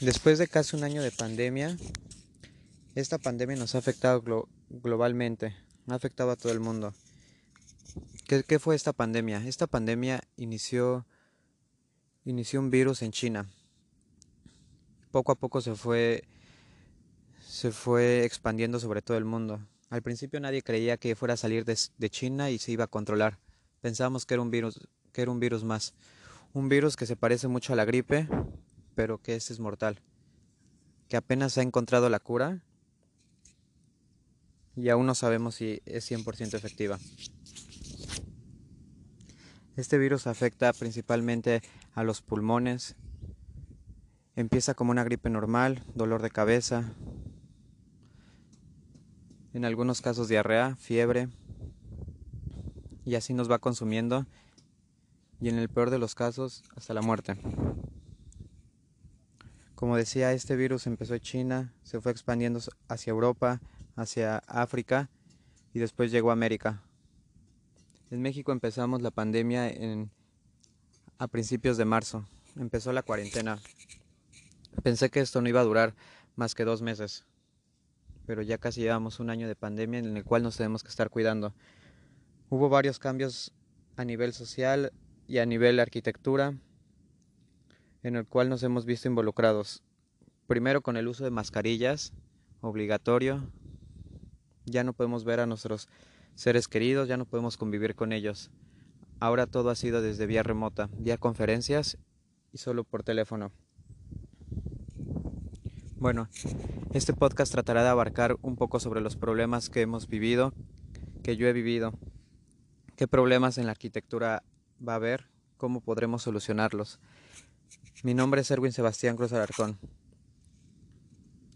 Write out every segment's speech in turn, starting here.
Después de casi un año de pandemia, esta pandemia nos ha afectado globalmente, ha afectado a todo el mundo. ¿Qué, ¿Qué, fue esta pandemia? Esta pandemia inició, inició un virus en China. Poco a poco se fue, se fue expandiendo sobre todo el mundo. Al principio nadie creía que fuera a salir de, de China y se iba a controlar. Pensábamos que era un virus, que era un virus más. Un virus que se parece mucho a la gripe, pero que este es mortal, que apenas ha encontrado la cura y aún no sabemos si es 100% efectiva. Este virus afecta principalmente a los pulmones, empieza como una gripe normal, dolor de cabeza, en algunos casos diarrea, fiebre, y así nos va consumiendo y en el peor de los casos hasta la muerte. Como decía, este virus empezó en China, se fue expandiendo hacia Europa, hacia África y después llegó a América. En México empezamos la pandemia en, a principios de marzo. Empezó la cuarentena. Pensé que esto no iba a durar más que dos meses, pero ya casi llevamos un año de pandemia en el cual nos tenemos que estar cuidando. Hubo varios cambios a nivel social y a nivel arquitectura en el cual nos hemos visto involucrados. Primero con el uso de mascarillas, obligatorio. Ya no podemos ver a nuestros seres queridos, ya no podemos convivir con ellos. Ahora todo ha sido desde vía remota, vía conferencias y solo por teléfono. Bueno, este podcast tratará de abarcar un poco sobre los problemas que hemos vivido, que yo he vivido, qué problemas en la arquitectura va a haber, cómo podremos solucionarlos. Mi nombre es Erwin Sebastián Cruz Alarcón.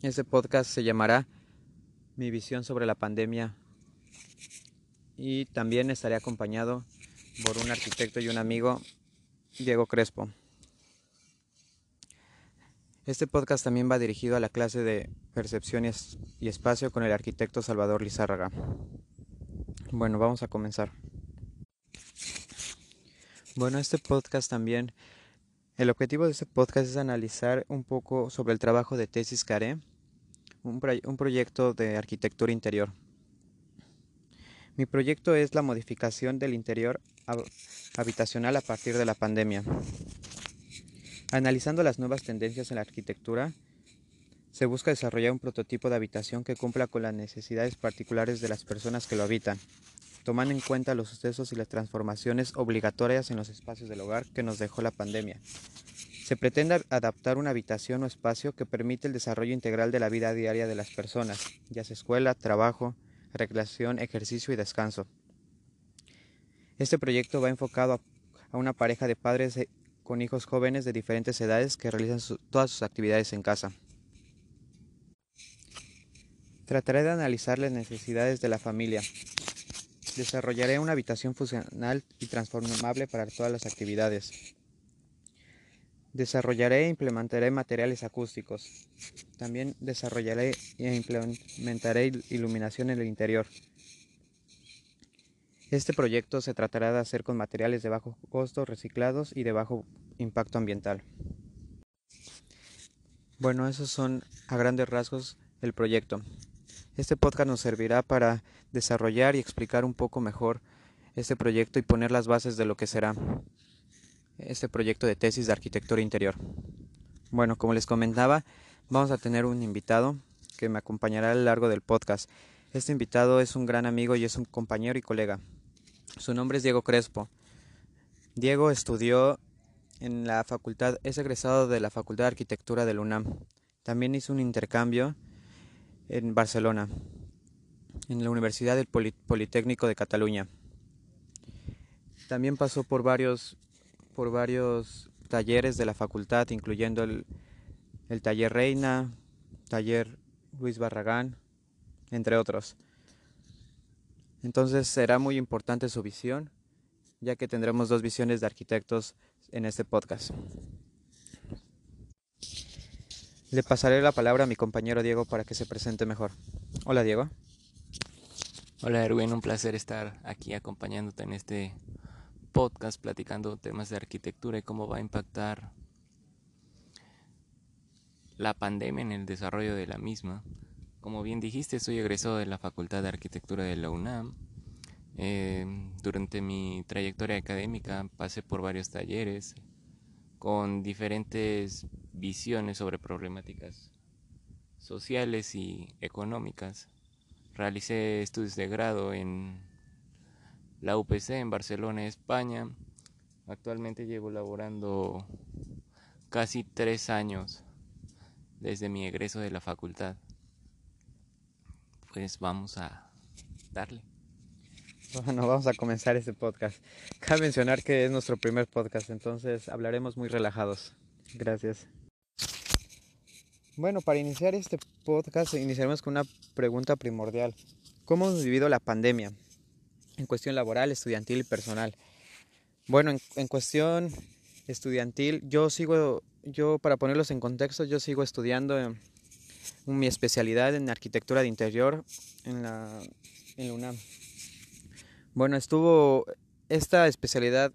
Este podcast se llamará Mi visión sobre la pandemia y también estaré acompañado por un arquitecto y un amigo, Diego Crespo. Este podcast también va dirigido a la clase de Percepción y Espacio con el arquitecto Salvador Lizárraga. Bueno, vamos a comenzar. Bueno, este podcast también el objetivo de este podcast es analizar un poco sobre el trabajo de tesis Care, un, un proyecto de arquitectura interior. Mi proyecto es la modificación del interior habitacional a partir de la pandemia. Analizando las nuevas tendencias en la arquitectura, se busca desarrollar un prototipo de habitación que cumpla con las necesidades particulares de las personas que lo habitan, tomando en cuenta los sucesos y las transformaciones obligatorias en los espacios del hogar que nos dejó la pandemia. Se pretende adaptar una habitación o espacio que permite el desarrollo integral de la vida diaria de las personas, ya sea escuela, trabajo, recreación, ejercicio y descanso. Este proyecto va enfocado a una pareja de padres eh, con hijos jóvenes de diferentes edades que realizan todas sus actividades en casa. Trataré de analizar las necesidades de la familia, Desarrollaré una habitación funcional y transformable para todas las actividades. Desarrollaré e implementaré materiales acústicos. También desarrollaré e implementaré iluminación en el interior. Este proyecto se tratará de hacer con materiales de bajo costo, reciclados y de bajo impacto ambiental. Bueno, esos son a grandes rasgos el proyecto. Este podcast nos servirá para desarrollar y explicar un poco mejor este proyecto y poner las bases de lo que será este proyecto de tesis de arquitectura interior. Bueno, como les comentaba, vamos a tener un invitado que me acompañará a lo largo del podcast. Este invitado es un gran amigo y es un compañero y colega. Su nombre es Diego Crespo. Diego estudió en la facultad, es egresado de la Facultad de Arquitectura de la UNAM. También hizo un intercambio en Barcelona, en la Universidad del Politécnico de Cataluña. También pasó por varios, por varios talleres de la facultad, incluyendo el, el taller Reina, taller Luis Barragán, entre otros. Entonces será muy importante su visión, ya que tendremos dos visiones de arquitectos en este podcast. Le pasaré la palabra a mi compañero Diego para que se presente mejor. Hola Diego. Hola Erwin, un placer estar aquí acompañándote en este podcast platicando temas de arquitectura y cómo va a impactar la pandemia en el desarrollo de la misma. Como bien dijiste, soy egresado de la Facultad de Arquitectura de la UNAM. Eh, durante mi trayectoria académica pasé por varios talleres con diferentes visiones sobre problemáticas sociales y económicas. Realicé estudios de grado en la UPC en Barcelona, España. Actualmente llevo laborando casi tres años desde mi egreso de la facultad. Pues vamos a darle. Bueno, vamos a comenzar este podcast. Cabe mencionar que es nuestro primer podcast, entonces hablaremos muy relajados. Gracias. Bueno, para iniciar este podcast iniciaremos con una pregunta primordial. ¿Cómo hemos vivido la pandemia? En cuestión laboral, estudiantil y personal. Bueno, en, cuestión estudiantil, yo sigo, yo para ponerlos en contexto, yo sigo estudiando en, mi especialidad en arquitectura de interior en la, en la UNAM. Bueno, estuvo esta especialidad,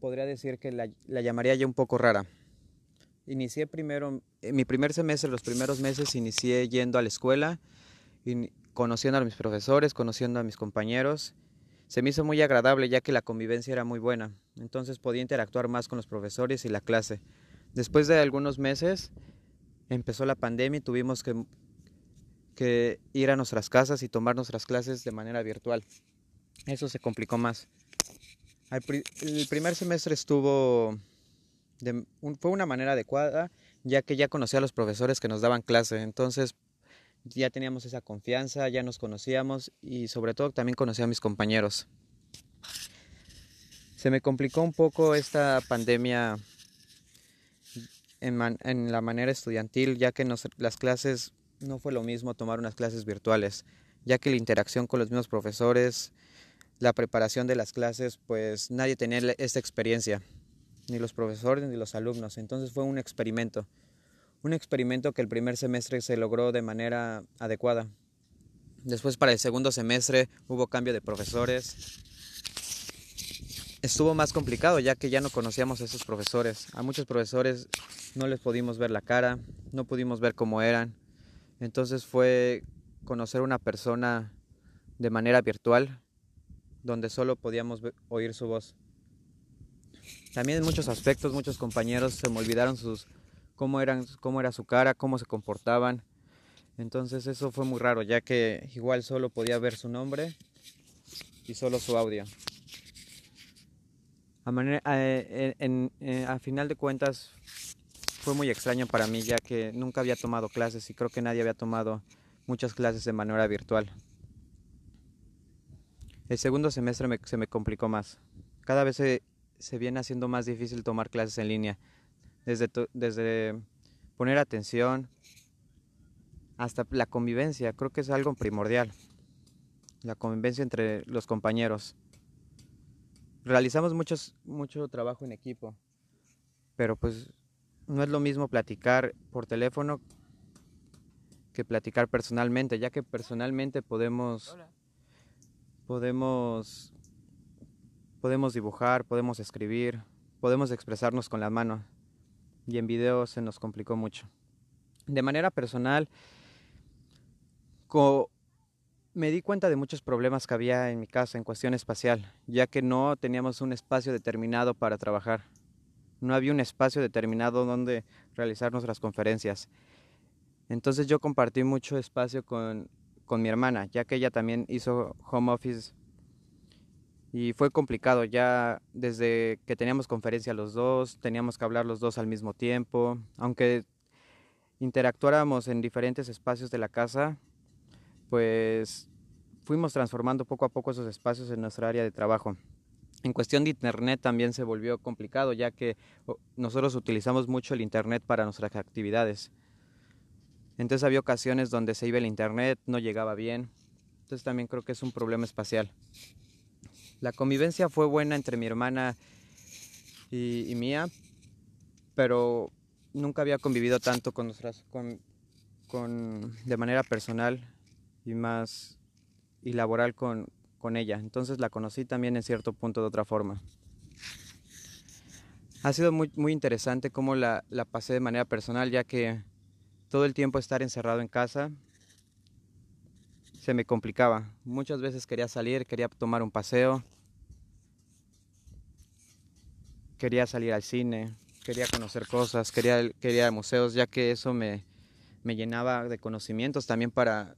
podría decir que la, la llamaría ya un poco rara Inicié primero, en mi primer semestre, los primeros meses, inicié yendo a la escuela, y conociendo a mis profesores, conociendo a mis compañeros. Se me hizo muy agradable ya que la convivencia era muy buena, entonces podía interactuar más con los profesores y la clase. Después de algunos meses empezó la pandemia y tuvimos que, que ir a nuestras casas y tomar nuestras clases de manera virtual. Eso se complicó más. El primer semestre estuvo fue una manera adecuada, ya que ya conocía a los profesores que nos daban clase, entonces ya teníamos esa confianza, ya nos conocíamos y sobre todo también conocía a mis compañeros. Se me complicó un poco esta pandemia en, la manera estudiantil, ya que las clases no fue lo mismo tomar unas clases virtuales, ya que la interacción con los mismos profesores, la preparación de las clases, pues nadie tenía esta experiencia ni los profesores ni los alumnos. Entonces fue un experimento, un experimento que el primer semestre se logró de manera adecuada. Después para el segundo semestre hubo cambio de profesores. Estuvo más complicado ya que ya no conocíamos a esos profesores. A muchos profesores no les pudimos ver la cara, no pudimos ver cómo eran. Entonces fue conocer una persona de manera virtual donde solo podíamos oír su voz. También en muchos aspectos, muchos compañeros se me olvidaron sus cómo eran, cómo era su cara, cómo se comportaban. Entonces eso fue muy raro, ya que igual solo podía ver su nombre y solo su audio. A, manera, eh, eh, a final de cuentas fue muy extraño para mí, ya que nunca había tomado clases y creo que nadie había tomado muchas clases de manera virtual. El segundo semestre se me complicó más. Cada vez se, se viene haciendo más difícil tomar clases en línea. Desde, desde poner atención hasta la convivencia, creo que es algo primordial. La convivencia entre los compañeros. Realizamos muchos, mucho trabajo en equipo, pero pues no es lo mismo platicar por teléfono que platicar personalmente, ya que personalmente podemos, podemos Podemos dibujar, podemos escribir, podemos expresarnos con la mano y en video se nos complicó mucho. De manera personal, me di cuenta de muchos problemas que había en mi casa en cuestión espacial, ya que no teníamos un espacio determinado para trabajar. No había un espacio determinado donde realizar nuestras conferencias. Entonces yo compartí mucho espacio con, con mi hermana, ya que ella también hizo home office y fue complicado ya desde que teníamos conferencia los dos, teníamos que hablar los dos al mismo tiempo, aunque interactuáramos en diferentes espacios de la casa, pues fuimos transformando poco a poco esos espacios en nuestra área de trabajo. En cuestión de Internet también se volvió complicado, ya que nosotros utilizamos mucho el Internet para nuestras actividades. Entonces había ocasiones donde se iba el Internet, no llegaba bien. Entonces también creo que es un problema espacial. La convivencia fue buena entre mi hermana y, mía, pero nunca había convivido tanto con nuestras, con, con, de manera personal y más y laboral con, con ella. Entonces la conocí también en cierto punto de otra forma. Ha sido muy, muy interesante cómo la, la pasé de manera personal, ya que todo el tiempo estar encerrado en casa se me complicaba. Muchas veces quería salir, quería tomar un paseo, quería salir al cine, quería conocer cosas, quería, quería museos, ya que eso me, me llenaba de conocimientos también para,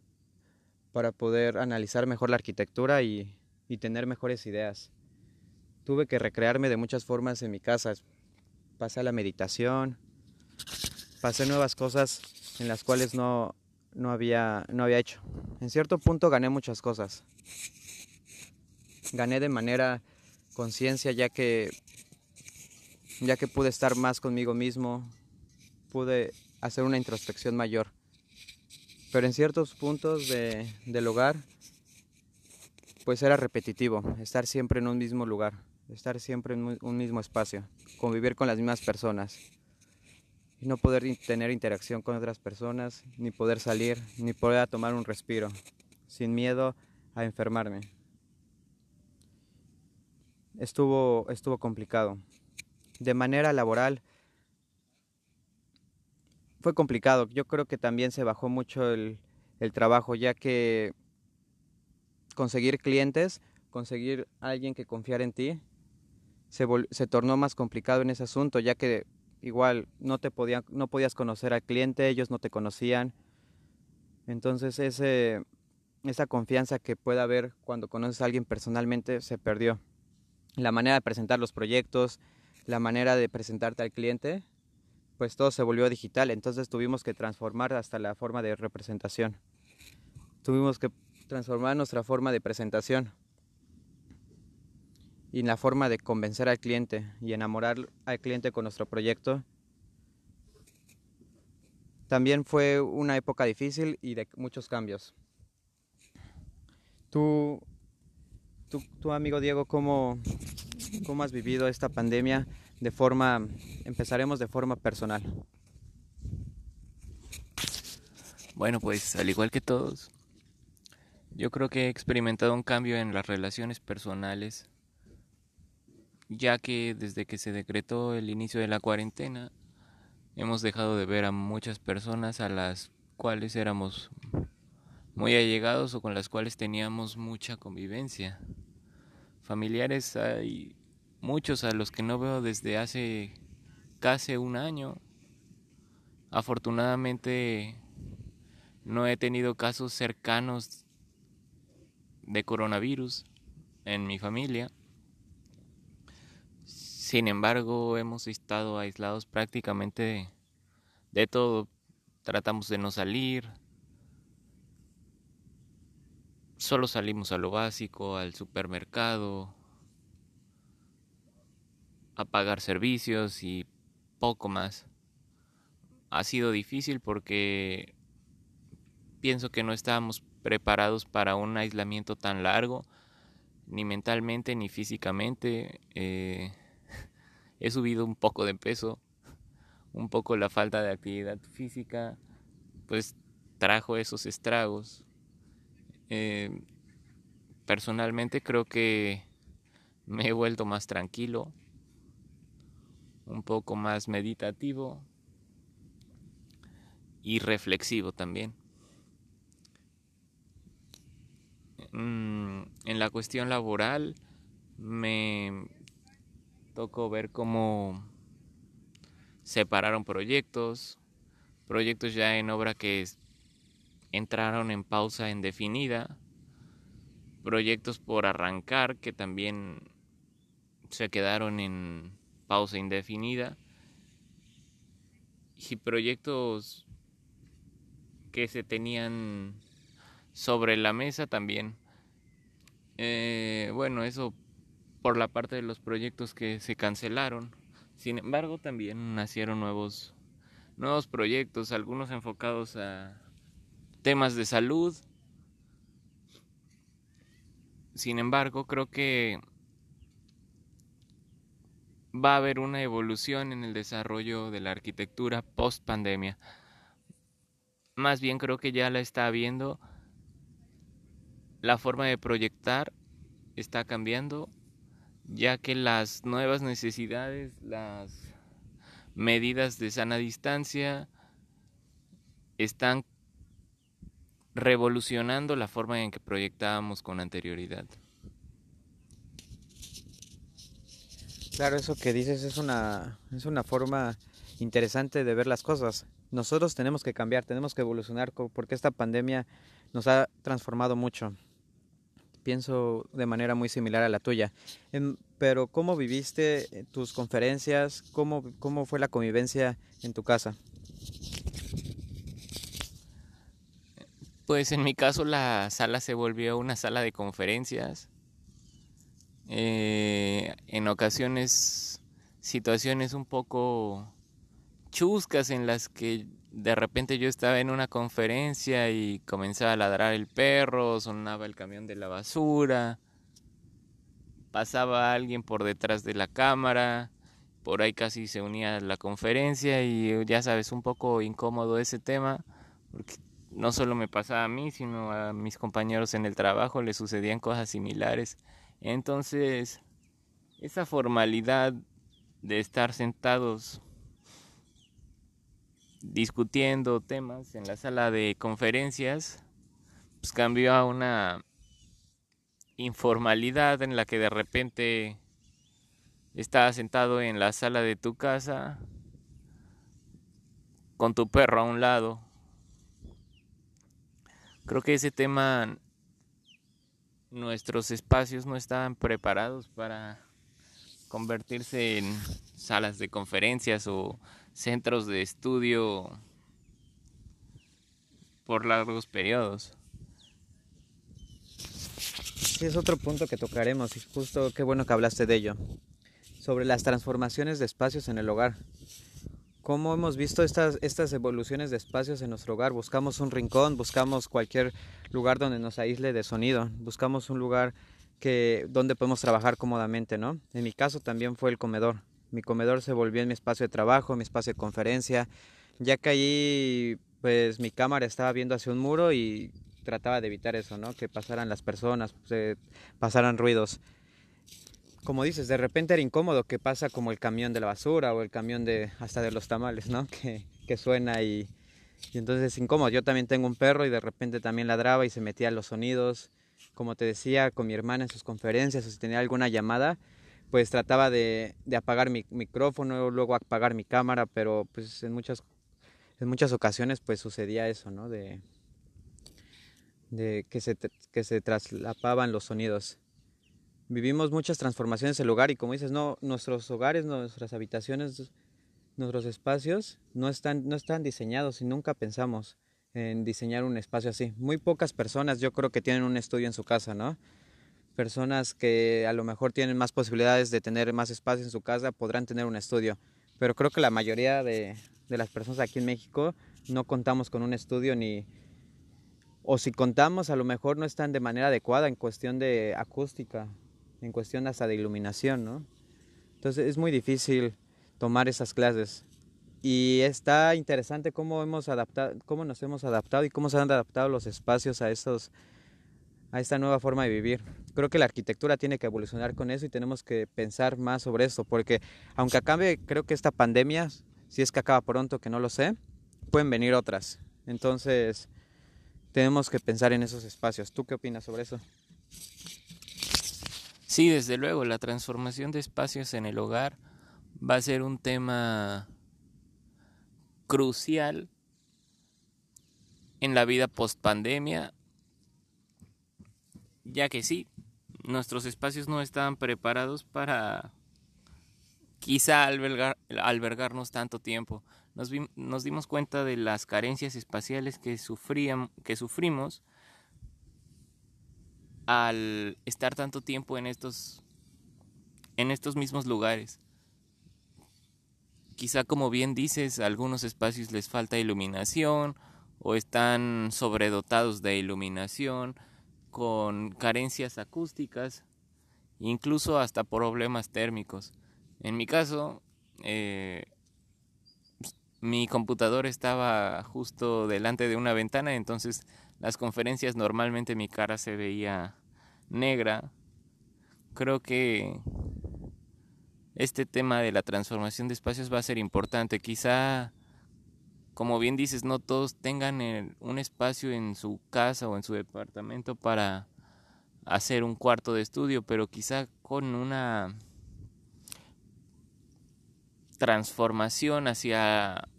para poder analizar mejor la arquitectura y, y tener mejores ideas. Tuve que recrearme de muchas formas en mi casa. Pasé a la meditación, pasé nuevas cosas en las cuales no, no, había, no había hecho. En cierto punto gané muchas cosas. Gané de manera conciencia ya que ya que pude estar más conmigo mismo, pude hacer una introspección mayor. Pero en ciertos puntos de, del hogar, pues era repetitivo, estar siempre en un mismo lugar, estar siempre en un mismo espacio, convivir con las mismas personas y no poder tener interacción con otras personas, ni poder salir, ni poder tomar un respiro, sin miedo a enfermarme. Estuvo, estuvo complicado de manera laboral fue complicado. Yo creo que también se bajó mucho el, trabajo, ya que conseguir clientes, conseguir alguien que confiara en ti, se, se, tornó más complicado en ese asunto, ya que igual no te podían, no podías conocer al cliente, ellos no te conocían. Entonces ese, esa confianza que puede haber cuando conoces a alguien personalmente se perdió. La manera de presentar los proyectos, la manera de presentarte al cliente, pues todo se volvió digital, entonces tuvimos que transformar hasta la forma de representación. Tuvimos que transformar nuestra forma de presentación y la forma de convencer al cliente y enamorar al cliente con nuestro proyecto. También fue una época difícil y de muchos cambios. Tú, tu amigo Diego, ¿cómo, ¿Cómo has vivido esta pandemia de forma, empezaremos de forma personal? Bueno, pues al igual que todos, yo creo que he experimentado un cambio en las relaciones personales, ya que desde que se decretó el inicio de la cuarentena, hemos dejado de ver a muchas personas a las cuales éramos muy allegados o con las cuales teníamos mucha convivencia. Familiares hay muchos a los que no veo desde hace casi un año. Afortunadamente no he tenido casos cercanos de coronavirus en mi familia. Sin embargo, hemos estado aislados prácticamente de, todo. Tratamos de no salir. Solo salimos a lo básico, al supermercado, a pagar servicios y poco más. Ha sido difícil porque pienso que no estábamos preparados para un aislamiento tan largo, ni mentalmente ni físicamente. Eh, he subido un poco de peso, un poco la falta de actividad física, pues trajo esos estragos. Eh, personalmente creo que me he vuelto más tranquilo, un poco más meditativo y reflexivo también. Mm, en la cuestión laboral me tocó ver cómo separaron proyectos, proyectos ya en obra que entraron en pausa indefinida, proyectos por arrancar que también se quedaron en pausa indefinida y proyectos que se tenían sobre la mesa también. Eh, bueno, eso por la parte de los proyectos que se cancelaron. Sin embargo, también nacieron nuevos, nuevos proyectos, algunos enfocados a temas de salud. Sin embargo, creo que va a haber una evolución en el desarrollo de la arquitectura post pandemia. Más bien creo que ya la está habiendo. La forma de proyectar está cambiando. Ya que las nuevas necesidades, las medidas de sana distancia están revolucionando la forma en que proyectábamos con anterioridad. Claro, eso que dices es una, es una forma interesante de ver las cosas. Nosotros tenemos que cambiar, tenemos que evolucionar porque esta pandemia nos ha transformado mucho. Pienso de manera muy similar a la tuya. Pero ¿cómo viviste eh, tus conferencias? ¿Cómo, cómo fue la convivencia en tu casa? Pues en mi caso la sala se volvió una sala de conferencias. Eh, en ocasiones situaciones un poco chuscas en las que de repente yo estaba en una conferencia y comenzaba a ladrar el perro, sonaba el camión de la basura, pasaba alguien por detrás de la cámara, por ahí casi se unía la conferencia y ya sabes, un poco incómodo ese tema, porque no solo me pasaba a mí, sino a mis compañeros en el trabajo le sucedían cosas similares. Entonces, esa formalidad de estar sentados discutiendo temas en la sala de conferencias, pues cambió a una informalidad en la que de repente estás sentado en la sala de tu casa con tu perro a un lado. Creo que ese tema nuestros espacios no estaban preparados para convertirse en salas de conferencias o centros de estudio por largos periodos. Sí, es otro punto que tocaremos y justo qué bueno que hablaste de ello. Sobre las transformaciones de espacios en el hogar. ¿Cómo hemos visto estas, estas evoluciones de espacios en nuestro hogar? Buscamos un rincón, buscamos cualquier lugar donde nos aísle de sonido, buscamos un lugar que, donde podemos trabajar cómodamente, ¿no? En mi caso también fue el comedor. Mi comedor se volvió en mi espacio de trabajo, mi espacio de conferencia, ya que allí pues mi cámara estaba viendo hacia un muro y trataba de evitar eso, ¿no? Que pasaran las personas, pasaran ruidos. Como dices, de repente era incómodo que pasa como el camión de la basura o el camión hasta de los tamales, ¿no? Que, que suena y, y entonces es incómodo. Yo también tengo un perro y de repente también ladraba y se metía los sonidos. Como te decía, con mi hermana en sus conferencias o si tenía alguna llamada, pues trataba de, apagar mi micrófono, luego apagar mi cámara, pero pues en muchas, en muchas ocasiones pues sucedía eso, ¿no? De, de que, se, que se traslapaban los sonidos. Vivimos muchas transformaciones el hogar y como dices, no, nuestros hogares, nuestras habitaciones, nuestros espacios no están, no están diseñados y nunca pensamos en diseñar un espacio así. Muy pocas personas yo creo que tienen un estudio en su casa, ¿no? Personas que a lo mejor tienen más posibilidades de tener más espacio en su casa podrán tener un estudio. Pero creo que la mayoría de, las personas aquí en México no contamos con un estudio ni... O si contamos, a lo mejor no están de manera adecuada en cuestión de acústica, en cuestión hasta de iluminación, ¿no? Entonces es muy difícil tomar esas clases. Y está interesante cómo hemos adaptado, cómo nos hemos adaptado y cómo se han adaptado los espacios a esos a esta nueva forma de vivir. Creo que la arquitectura tiene que evolucionar con eso y tenemos que pensar más sobre eso, porque aunque acabe, creo que esta pandemia, si es que acaba pronto, que no lo sé, pueden venir otras. Entonces, tenemos que pensar en esos espacios. ¿Tú qué opinas sobre eso? Sí, desde luego, la transformación de espacios en el hogar va a ser un tema crucial en la vida post pandemia ya que sí, nuestros espacios no estaban preparados para quizá albergar, albergarnos tanto tiempo. Nos, dimos cuenta de las carencias espaciales que, sufrían, que sufrimos al estar tanto tiempo en estos, en estos mismos lugares. Quizá como bien dices, a algunos espacios les falta iluminación o están sobredotados de iluminación con carencias acústicas, incluso hasta problemas térmicos. En mi caso, eh, mi computador estaba justo delante de una ventana, entonces las conferencias normalmente mi cara se veía negra. Creo que este tema de la transformación de espacios va a ser importante. Quizá, como bien dices, no todos tengan un espacio en su casa o en su departamento para hacer un cuarto de estudio, pero quizá con una transformación hacia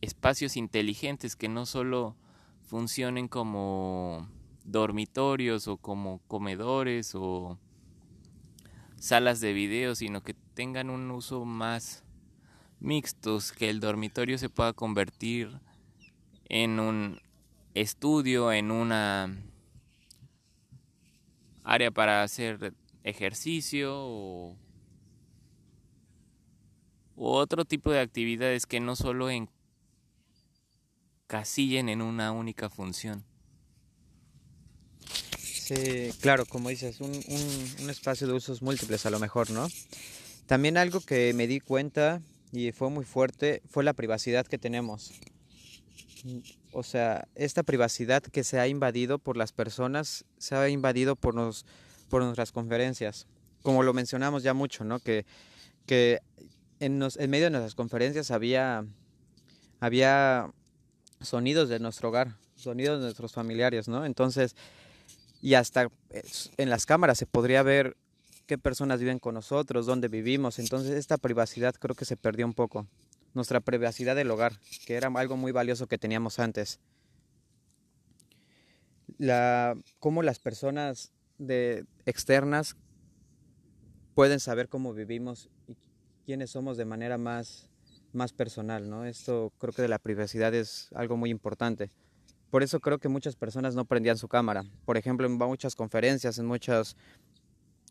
espacios inteligentes que no solo funcionen como dormitorios o como comedores o salas de video, sino que tengan un uso más mixtos, que el dormitorio se pueda convertir en un estudio, en una área para hacer ejercicio o, otro tipo de actividades que no solo encasillen en una única función. Sí, claro, como dices, un, un, espacio de usos múltiples a lo mejor, ¿no? También algo que me di cuenta y fue muy fuerte fue la privacidad que tenemos. O sea, esta privacidad que se ha invadido por las personas, se ha invadido por, nos, por nuestras conferencias. Como lo mencionamos ya mucho, ¿no? Que, que en, en medio de nuestras conferencias había, había sonidos de nuestro hogar, sonidos de nuestros familiares, ¿no? Entonces, y hasta en las cámaras se podría ver qué personas viven con nosotros, dónde vivimos. Entonces esta privacidad creo que se perdió un poco. Nuestra privacidad del hogar, que era algo muy valioso que teníamos antes. La, cómo las personas de, externas pueden saber cómo vivimos y quiénes somos de manera más, más personal, ¿no? Esto creo que de la privacidad es algo muy importante. Por eso creo que muchas personas no prendían su cámara. Por ejemplo, en muchas conferencias, en muchas,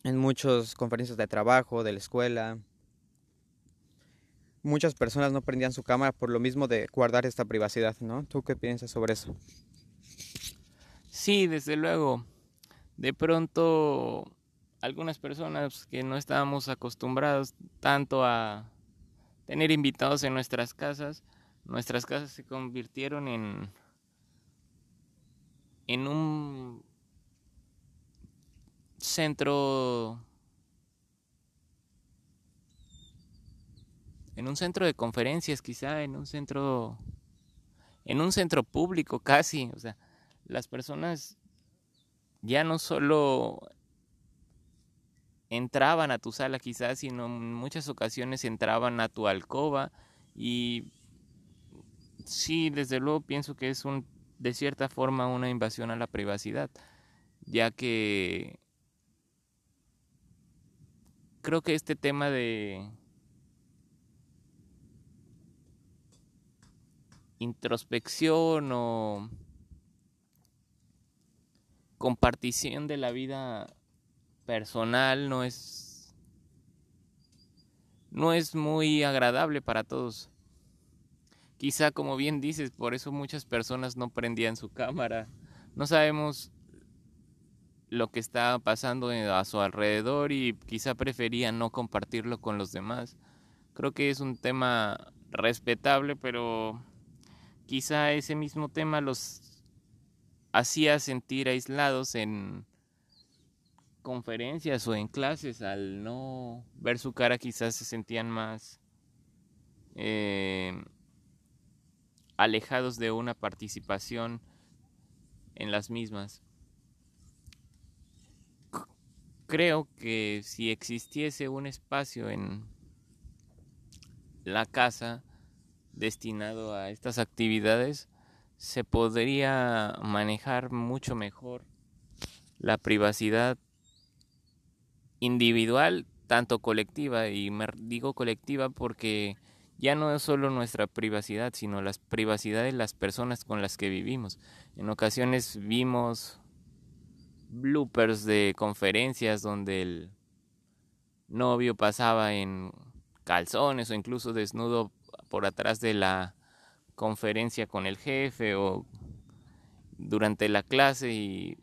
en muchas conferencias de trabajo, de la escuela, muchas personas no prendían su cámara por lo mismo de guardar esta privacidad, ¿no? ¿Tú qué piensas sobre eso? Sí, desde luego. De pronto, algunas personas que no estábamos acostumbrados tanto a tener invitados en nuestras casas, nuestras casas se convirtieron en en un centro en un centro de conferencias quizá en un centro en un centro público casi o sea las personas ya no solo entraban a tu sala quizás sino en muchas ocasiones entraban a tu alcoba y sí desde luego pienso que es un de cierta forma una invasión a la privacidad, ya que creo que este tema de introspección o compartición de la vida personal no es no es muy agradable para todos. Quizá, como bien dices, por eso muchas personas no prendían su cámara. No sabemos lo que está pasando a su alrededor y quizá preferían no compartirlo con los demás. Creo que es un tema respetable, pero quizá ese mismo tema los hacía sentir aislados en conferencias o en clases. Al no ver su cara quizás se sentían más eh, alejados de una participación en las mismas. Creo que si existiese un espacio en la casa destinado a estas actividades, se podría manejar mucho mejor la privacidad individual, tanto colectiva, y me digo colectiva porque ya no es solo nuestra privacidad, sino la privacidad de las personas con las que vivimos. En ocasiones vimos bloopers de conferencias donde el novio pasaba en calzones o incluso desnudo por atrás de la conferencia con el jefe o durante la clase y,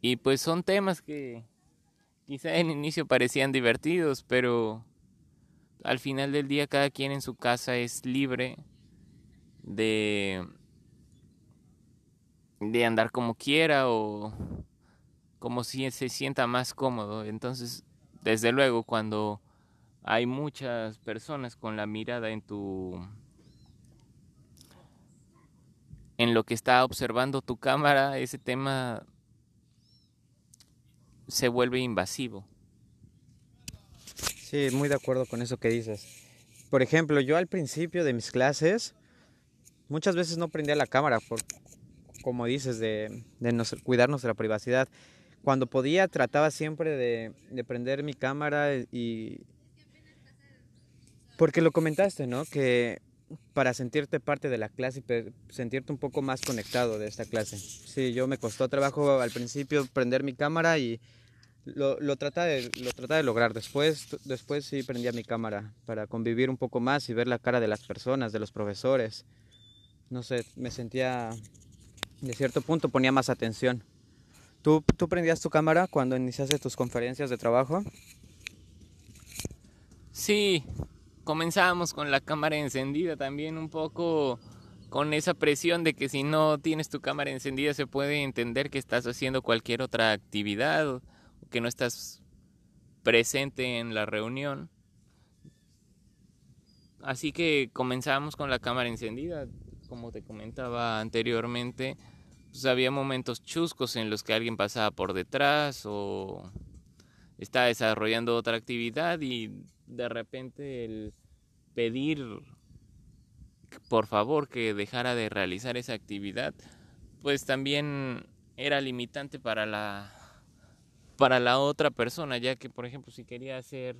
y pues son temas que quizá en inicio parecían divertidos, pero al final del día cada quien en su casa es libre de de andar como quiera o como si se sienta más cómodo. Entonces, desde luego, cuando hay muchas personas con la mirada en tu en lo que está observando tu cámara, ese tema se vuelve invasivo. Sí, muy de acuerdo con eso que dices. Por ejemplo, yo al principio de mis clases muchas veces no prendía la cámara por, como dices, de, de cuidarnos de la privacidad. Cuando podía trataba siempre de, de prender mi cámara y... Porque lo comentaste, ¿no? Que para sentirte parte de la clase y sentirte un poco más conectado de esta clase. Sí, yo me costó trabajo al principio prender mi cámara y lo, lo trataba de, lo trataba de lograr. Después, después sí prendía mi cámara para convivir un poco más y ver la cara de las personas, de los profesores. No sé, me sentía, de cierto punto ponía más atención. ¿Tú, tú prendías tu cámara cuando iniciaste tus conferencias de trabajo? Sí, comenzábamos con la cámara encendida también un poco con esa presión de que si no tienes tu cámara encendida se puede entender que estás haciendo cualquier otra actividad que no estás presente en la reunión. Así que comenzamos con la cámara encendida, como te comentaba anteriormente, pues había momentos chuscos en los que alguien pasaba por detrás o estaba desarrollando otra actividad y de repente el pedir por favor que dejara de realizar esa actividad, pues también era limitante para la para la otra persona, ya que por ejemplo si quería hacer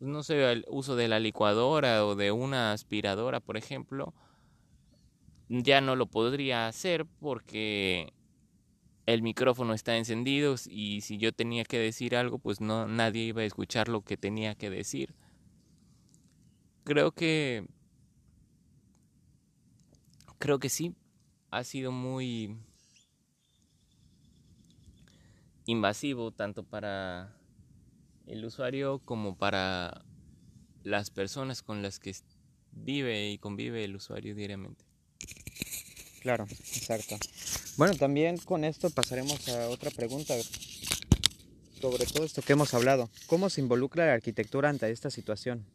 no sé, el uso de la licuadora o de una aspiradora, por ejemplo, ya no lo podría hacer porque el micrófono está encendido y si yo tenía que decir algo, pues no nadie iba a escuchar lo que tenía que decir. Creo que creo que sí ha sido muy invasivo tanto para el usuario como para las personas con las que vive y convive el usuario diariamente. Claro, exacto. Bueno, también con esto pasaremos a otra pregunta sobre todo esto que hemos hablado. ¿Cómo se involucra la arquitectura ante esta situación?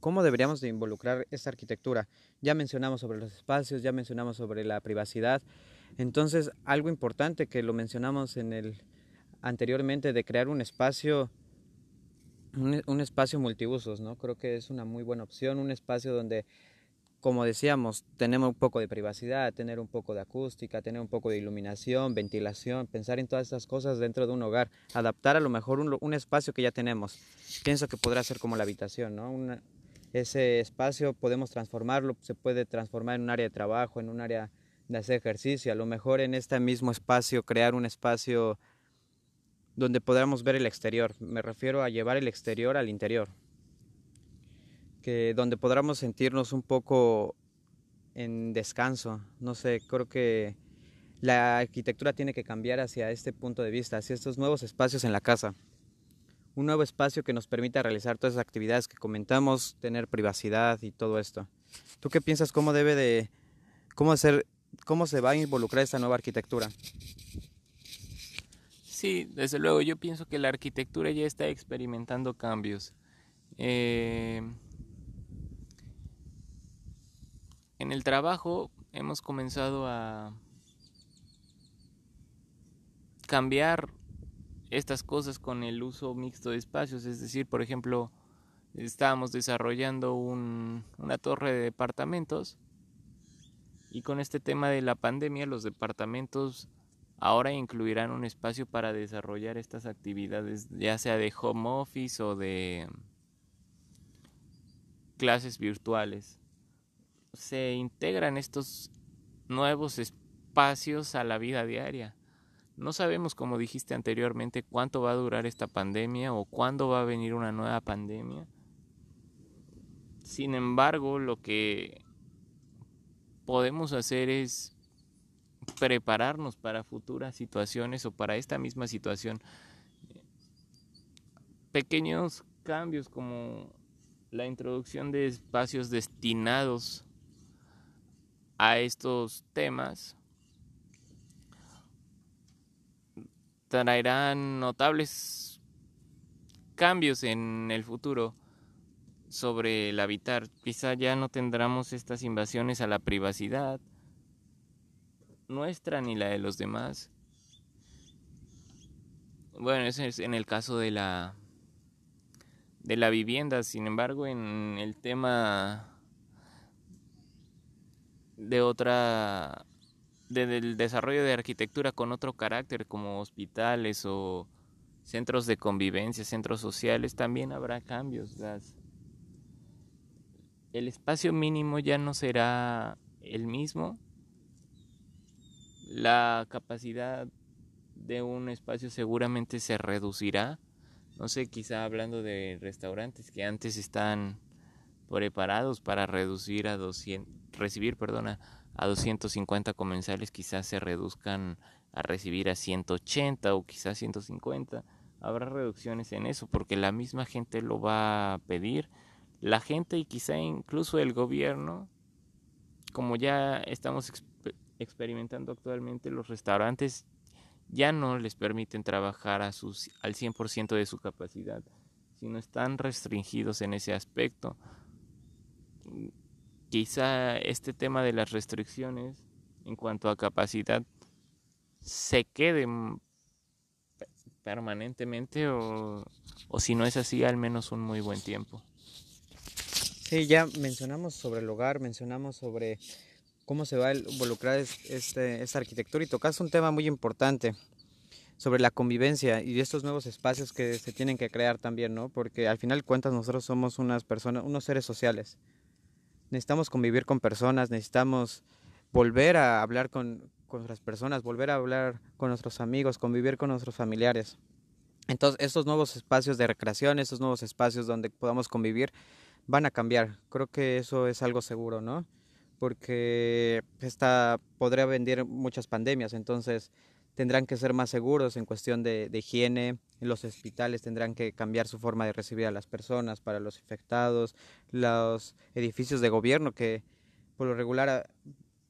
¿Cómo deberíamos de involucrar esta arquitectura? Ya mencionamos sobre los espacios, ya mencionamos sobre la privacidad. Entonces, algo importante que lo mencionamos en el anteriormente de crear un espacio un, un espacio multiusos, ¿no? Creo que es una muy buena opción, un espacio donde como decíamos, tenemos un poco de privacidad, tener un poco de acústica, tener un poco de iluminación, ventilación, pensar en todas esas cosas dentro de un hogar, adaptar a lo mejor un, un espacio que ya tenemos. Pienso que podrá ser como la habitación, ¿no? ese espacio podemos transformarlo, se puede transformar en un área de trabajo, en un área de hacer ejercicio, a lo mejor en este mismo espacio crear un espacio donde podamos ver el exterior. Me refiero a llevar el exterior al interior que donde podamos sentirnos un poco en descanso. No sé, creo que la arquitectura tiene que cambiar hacia este punto de vista, hacia estos nuevos espacios en la casa. Un nuevo espacio que nos permita realizar todas las actividades que comentamos, tener privacidad y todo esto. ¿Tú qué piensas cómo debe de cómo hacer cómo se va a involucrar esta nueva arquitectura? Sí, desde luego yo pienso que la arquitectura ya está experimentando cambios. Eh, En el trabajo hemos comenzado a cambiar estas cosas con el uso mixto de espacios, es decir, por ejemplo, estábamos desarrollando una torre de departamentos y con este tema de la pandemia los departamentos ahora incluirán un espacio para desarrollar estas actividades, ya sea de home office o de clases virtuales se integran estos nuevos espacios a la vida diaria. No sabemos, como dijiste anteriormente, cuánto va a durar esta pandemia o cuándo va a venir una nueva pandemia. Sin embargo, lo que podemos hacer es prepararnos para futuras situaciones o para esta misma situación. Pequeños cambios como la introducción de espacios destinados a estos temas traerán notables cambios en el futuro sobre el habitar. Quizá ya no tendremos estas invasiones a la privacidad nuestra ni la de los demás. Bueno, eso es en el caso de la de la vivienda, sin embargo, en el tema de otra del desarrollo de arquitectura con otro carácter como hospitales o centros de convivencia, centros sociales, también habrá cambios. el espacio mínimo ya no será el mismo. La capacidad de un espacio seguramente se reducirá. No sé, quizá hablando de restaurantes que antes están preparados para reducir a 200, recibir, perdona, a 250 comensales, quizás se reduzcan a recibir a 180 o quizás 150. Habrá reducciones en eso porque la misma gente lo va a pedir. La gente y quizá incluso el gobierno, como ya estamos experimentando actualmente, los restaurantes ya no les permiten trabajar a sus, al 100% de su capacidad, sino están restringidos en ese aspecto quizá este tema de las restricciones en cuanto a capacidad se quede permanentemente o, si no es así al menos un muy buen tiempo. Sí, ya mencionamos sobre el hogar, mencionamos sobre cómo se va a involucrar este, esta arquitectura y tocaste un tema muy importante sobre la convivencia y estos nuevos espacios que se tienen que crear también, ¿no? Porque al final de cuentas nosotros somos unas personas, unos seres sociales necesitamos convivir con personas, necesitamos volver a hablar con, con otras personas, volver a hablar con nuestros amigos, convivir con nuestros familiares. Entonces, estos nuevos espacios de recreación, estos nuevos espacios donde podamos convivir, van a cambiar. Creo que eso es algo seguro, ¿no? Porque esta podría venir muchas pandemias, entonces tendrán que ser más seguros en cuestión de, higiene, en los hospitales tendrán que cambiar su forma de recibir a las personas para los infectados, los edificios de gobierno que por lo regular ah,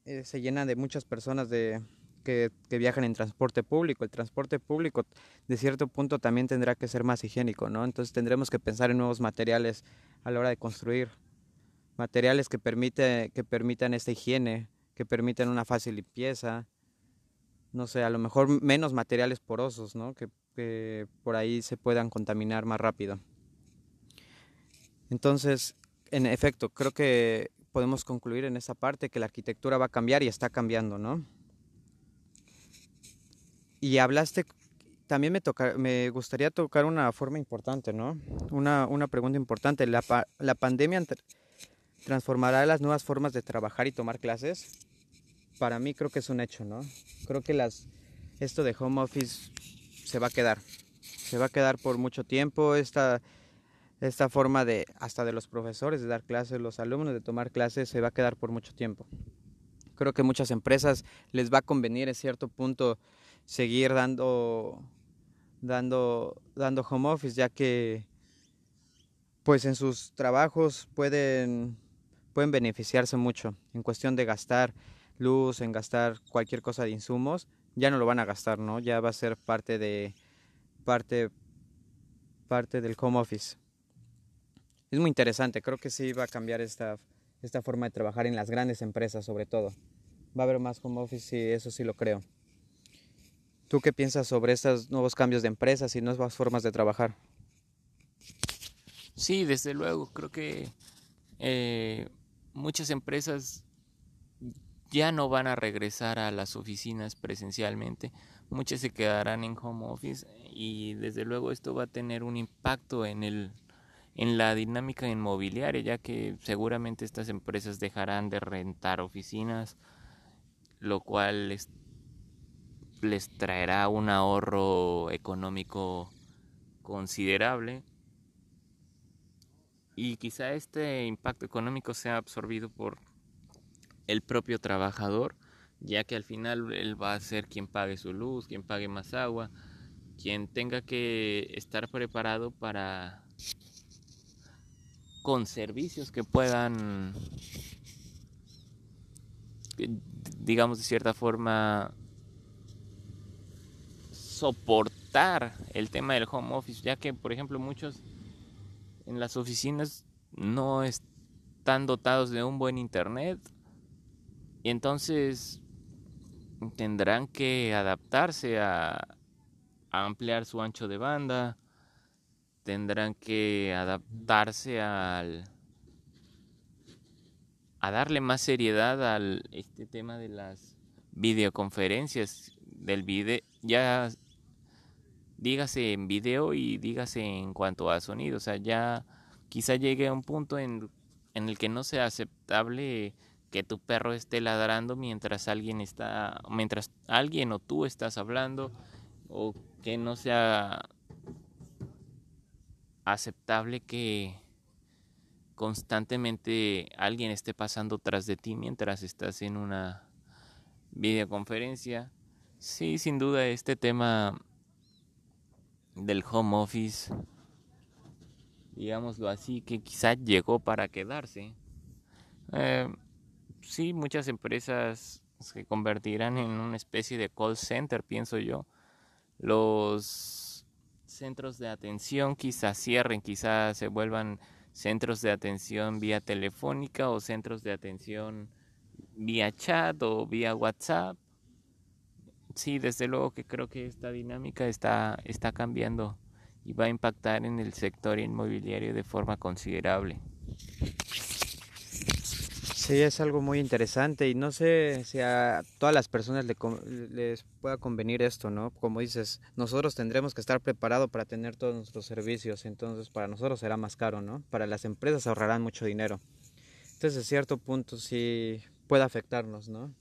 eh, se llenan de muchas personas de, que, que, viajan en transporte público. El transporte público de cierto punto también tendrá que ser más higiénico, ¿no? Entonces tendremos que pensar en nuevos materiales a la hora de construir, materiales que, permite, que permitan esta higiene, que permitan una fácil limpieza, no sé, a lo mejor menos materiales porosos, ¿no? Que, por ahí se puedan contaminar más rápido. Entonces, en efecto, creo que podemos concluir en esa parte que la arquitectura va a cambiar y está cambiando, ¿no? Y hablaste, también me, toca, me gustaría tocar una forma importante, ¿no? Una, una pregunta importante. ¿La, ¿La pandemia transformará las nuevas formas de trabajar y tomar clases? para mí creo que es un hecho, ¿no? Creo que las, esto de home office se va a quedar. Se va a quedar por mucho tiempo esta, forma de, hasta de los profesores de dar clases, los alumnos de tomar clases, se va a quedar por mucho tiempo. Creo que muchas empresas les va a convenir en cierto punto seguir dando, dando, dando home office, ya que pues en sus trabajos pueden, pueden beneficiarse mucho en cuestión de gastar luz, en gastar cualquier cosa de insumos, ya no lo van a gastar, ¿no? Ya va a ser parte de parte parte del home office. Es muy interesante, creo que sí va a cambiar esta, esta forma de trabajar en las grandes empresas sobre todo. Va a haber más home office y eso sí lo creo. ¿Tú qué piensas sobre estos nuevos cambios de empresas y nuevas formas de trabajar? Sí, desde luego, creo que eh, muchas empresas ya no van a regresar a las oficinas presencialmente, muchas se quedarán en home office y desde luego esto va a tener un impacto en el en la dinámica inmobiliaria, ya que seguramente estas empresas dejarán de rentar oficinas, lo cual les, les traerá un ahorro económico considerable y quizá este impacto económico sea absorbido por el propio trabajador, ya que al final él va a ser quien pague su luz, quien pague más agua, quien tenga que estar preparado para con servicios que puedan digamos de cierta forma soportar el tema del home office, ya que, por ejemplo, muchos en las oficinas no están dotados de un buen internet y entonces tendrán que adaptarse a, ampliar su ancho de banda, tendrán que adaptarse a darle más seriedad al este tema de las videoconferencias del video ya dígase en video y dígase en cuanto a sonido o sea ya quizá llegue a un punto en, en el que no sea aceptable que tu perro esté ladrando mientras alguien está mientras alguien o tú estás hablando o que no sea aceptable que constantemente alguien esté pasando tras de ti mientras estás en una videoconferencia. Sí, sin duda este tema del home office, digámoslo así, que quizá llegó para quedarse. Eh, sí, muchas empresas se convertirán en una especie de call center, pienso yo. Los centros de atención quizás cierren, quizás se vuelvan centros de atención vía telefónica o centros de atención vía chat o vía WhatsApp. Sí, desde luego que creo que esta dinámica está, está cambiando y va a impactar en el sector inmobiliario de forma considerable. Sí, es algo muy interesante y no sé si a todas las personas les pueda convenir esto, ¿no? Como dices, nosotros tendremos que estar preparados para tener todos nuestros servicios, entonces para nosotros será más caro, ¿no? Para las empresas ahorrarán mucho dinero. Entonces, a cierto punto sí puede afectarnos, ¿no?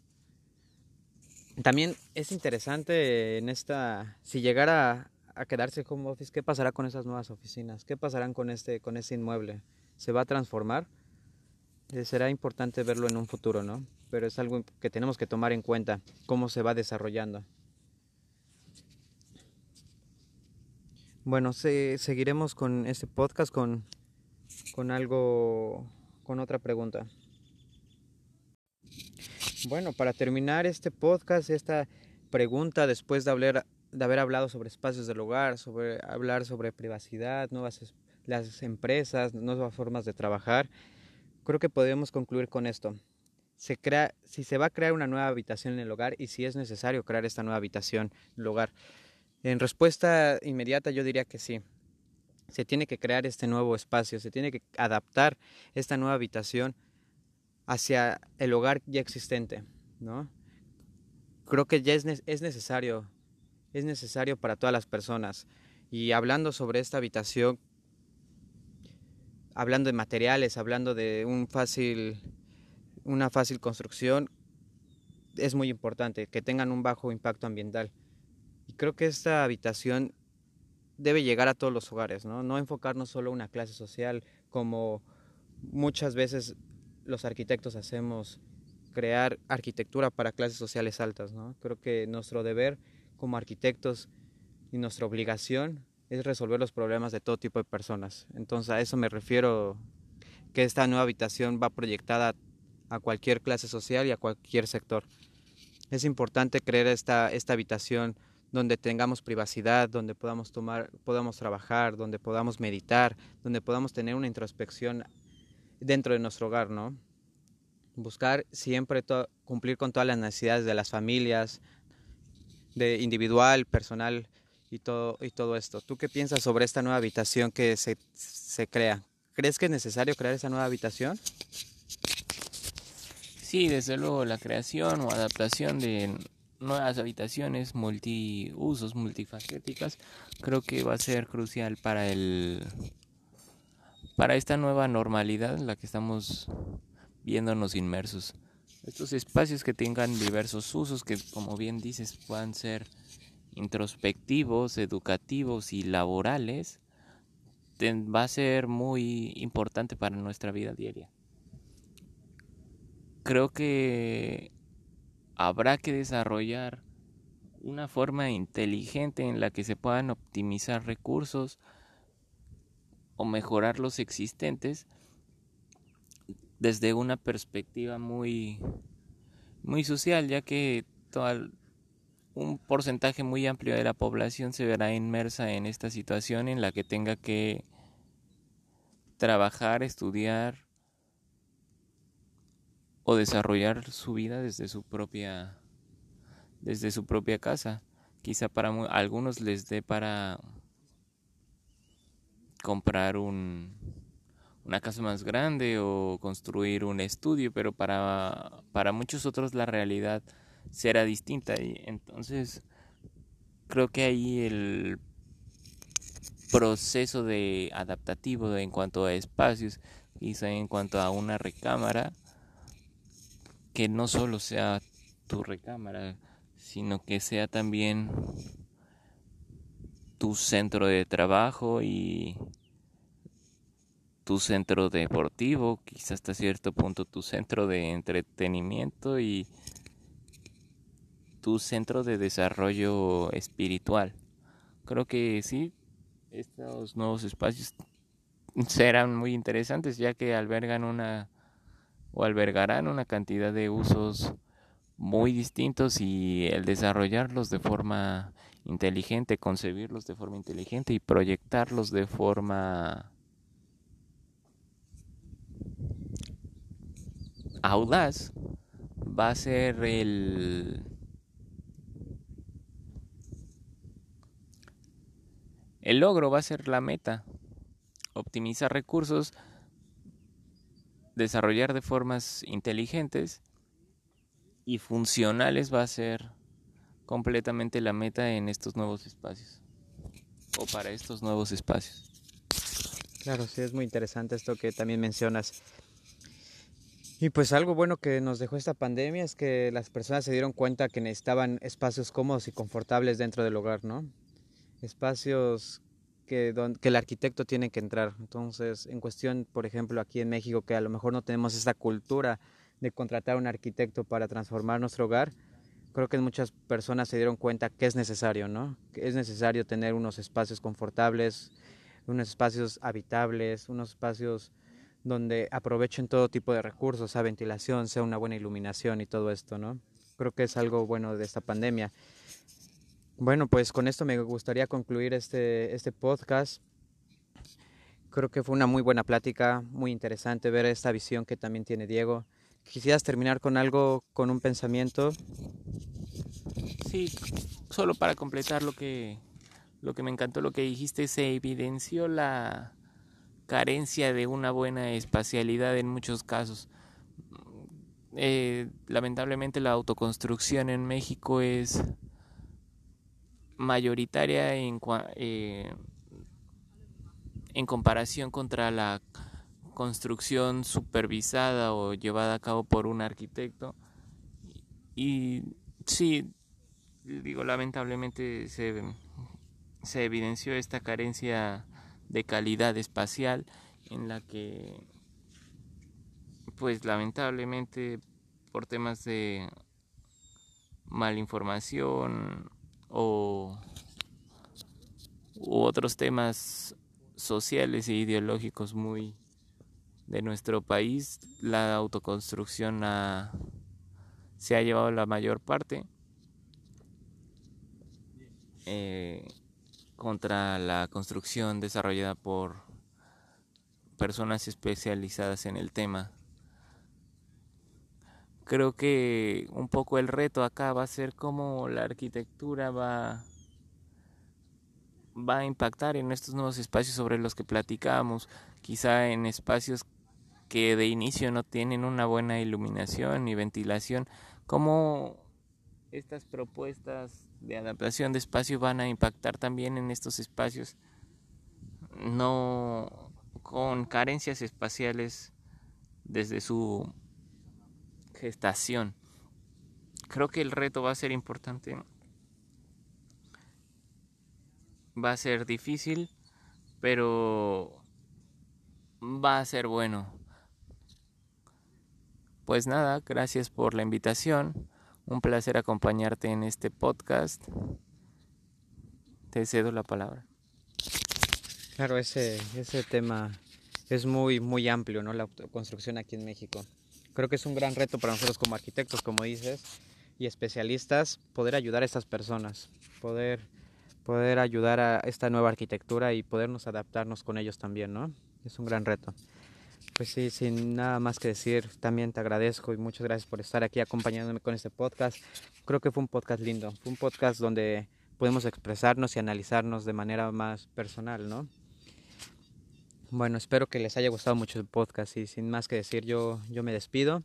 También es interesante en esta, si llegara a quedarse home office, ¿qué pasará con esas nuevas oficinas? ¿Qué pasarán con este, con ese inmueble? ¿Se va a transformar? Eh, será importante verlo en un futuro, ¿no? Pero es algo que tenemos que tomar en cuenta, cómo se va desarrollando. Bueno, seguiremos con este podcast con, con algo, con otra pregunta. Bueno, para terminar este podcast, esta pregunta, después de haber, hablado sobre espacios del hogar, sobre hablar sobre privacidad, nuevas las empresas, nuevas formas de trabajar, creo que podemos concluir con esto. Si se va a crear una nueva habitación en el hogar y si es necesario crear esta nueva habitación en el hogar. En respuesta inmediata yo diría que sí. Se tiene que crear este nuevo espacio, se tiene que adaptar esta nueva habitación hacia el hogar ya existente, ¿no? Creo que ya es, es necesario, es necesario para todas las personas. Y hablando sobre esta habitación, hablando de materiales, hablando de un fácil, una fácil construcción, es muy importante que tengan un bajo impacto ambiental. Y creo que esta habitación debe llegar a todos los hogares, ¿no? No enfocarnos solo a una clase social como muchas veces los arquitectos hacemos, crear arquitectura para clases sociales altas, ¿no? Creo que nuestro deber como arquitectos y nuestra obligación es resolver los problemas de todo tipo de personas. Entonces a eso me refiero que esta nueva habitación va proyectada a cualquier clase social y a cualquier sector. Es importante crear esta, esta habitación donde tengamos privacidad, donde podamos tomar, podamos trabajar, donde podamos meditar, donde podamos tener una introspección dentro de nuestro hogar, ¿no? Buscar siempre cumplir con todas las necesidades de las familias, de individual, personal, y todo, y todo esto. ¿Tú qué piensas sobre esta nueva habitación que se, se crea? ¿Crees que es necesario crear esa nueva habitación? Sí, desde luego la creación o adaptación de nuevas habitaciones multiusos, multifacéticas, creo que va a ser crucial para el para esta nueva normalidad en la que estamos viéndonos inmersos. Estos espacios que tengan diversos usos que como bien dices puedan ser introspectivos, educativos y laborales va a ser muy importante para nuestra vida diaria. Creo que habrá que desarrollar una forma inteligente en la que se puedan optimizar recursos o mejorar los existentes desde una perspectiva muy muy social, ya que un porcentaje muy amplio de la población se verá inmersa en esta situación en la que tenga que trabajar, estudiar o desarrollar su vida desde su propia desde su propia casa. Quizá para algunos les dé para comprar un, una casa más grande o construir un estudio, pero para, para muchos otros la realidad será distinta. Y entonces creo que ahí el proceso de adaptativo en cuanto a espacios, quizá en cuanto a una recámara, que no solo sea tu recámara, sino que sea también tu centro de trabajo y tu centro deportivo, quizás hasta cierto punto tu centro de entretenimiento y tu centro de desarrollo espiritual. Creo que sí, estos nuevos espacios serán muy interesantes ya que albergan una o albergarán una cantidad de usos muy distintos y el desarrollarlos de forma inteligente, concebirlos de forma inteligente y proyectarlos de forma audaz va a ser el el logro va a ser la meta. Optimizar recursos desarrollar de formas inteligentes y funcionales va a ser completamente la meta en estos nuevos espacios o para estos nuevos espacios. Claro, sí, es muy interesante esto que también mencionas. Y pues algo bueno que nos dejó esta pandemia es que las personas se dieron cuenta que necesitaban espacios cómodos y confortables dentro del hogar, ¿no? Espacios que, que el arquitecto tiene que entrar. Entonces, en cuestión, por ejemplo, aquí en México, que a lo mejor no tenemos esta cultura de contratar a un arquitecto para transformar nuestro hogar, creo que muchas personas se dieron cuenta que es necesario, ¿no? Que es necesario tener unos espacios confortables, unos espacios habitables, unos espacios donde aprovechen todo tipo de recursos, sea ventilación, sea una buena iluminación y todo esto, ¿no? Creo que es algo bueno de esta pandemia. Bueno, pues con esto me gustaría concluir este, este podcast. Creo que fue una muy buena plática, muy interesante ver esta visión que también tiene Diego ¿Quisieras terminar con algo, con un pensamiento? Sí, solo para completar lo que, lo que me encantó, lo que dijiste, se evidenció la carencia de una buena espacialidad en muchos casos. Eh, lamentablemente la autoconstrucción en México es mayoritaria en, eh, en comparación contra la construcción supervisada o llevada a cabo por un arquitecto. Y sí, digo, lamentablemente se, se evidenció esta carencia de calidad espacial en la que, pues lamentablemente, por temas de malinformación o u otros temas sociales e ideológicos muy de nuestro país la autoconstrucción se ha llevado la mayor parte eh, contra la construcción desarrollada por personas especializadas en el tema. Creo que un poco el reto acá va a ser cómo la arquitectura va, va a impactar en estos nuevos espacios sobre los que platicamos, quizá en espacios que de inicio no tienen una buena iluminación ni ventilación, ¿cómo estas propuestas de adaptación de espacio van a impactar también en estos espacios no con carencias espaciales desde su gestación? Creo que el reto va a ser importante. Va a ser difícil, pero va a ser bueno. Pues nada, gracias por la invitación. Un placer acompañarte en este podcast. Te cedo la palabra. Claro, ese, ese tema es muy, muy amplio, ¿no? La construcción aquí en México. Creo que es un gran reto para nosotros como arquitectos, como dices. y especialistas poder ayudar a estas personas, poder, poder ayudar a esta nueva arquitectura y podernos adaptarnos con ellos también, ¿no? Es un gran reto. Pues sí, sin nada más que decir, también te agradezco y muchas gracias por estar aquí acompañándome con este podcast. Creo que fue un podcast lindo, fue un podcast donde podemos expresarnos y analizarnos de manera más personal, ¿no? Bueno, espero que les haya gustado mucho el podcast y sin más que decir, yo, yo me despido.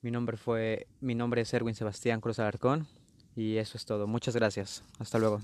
Mi nombre fue, mi nombre es Erwin Sebastián Cruz Alarcón y eso es todo. Muchas gracias. Hasta luego.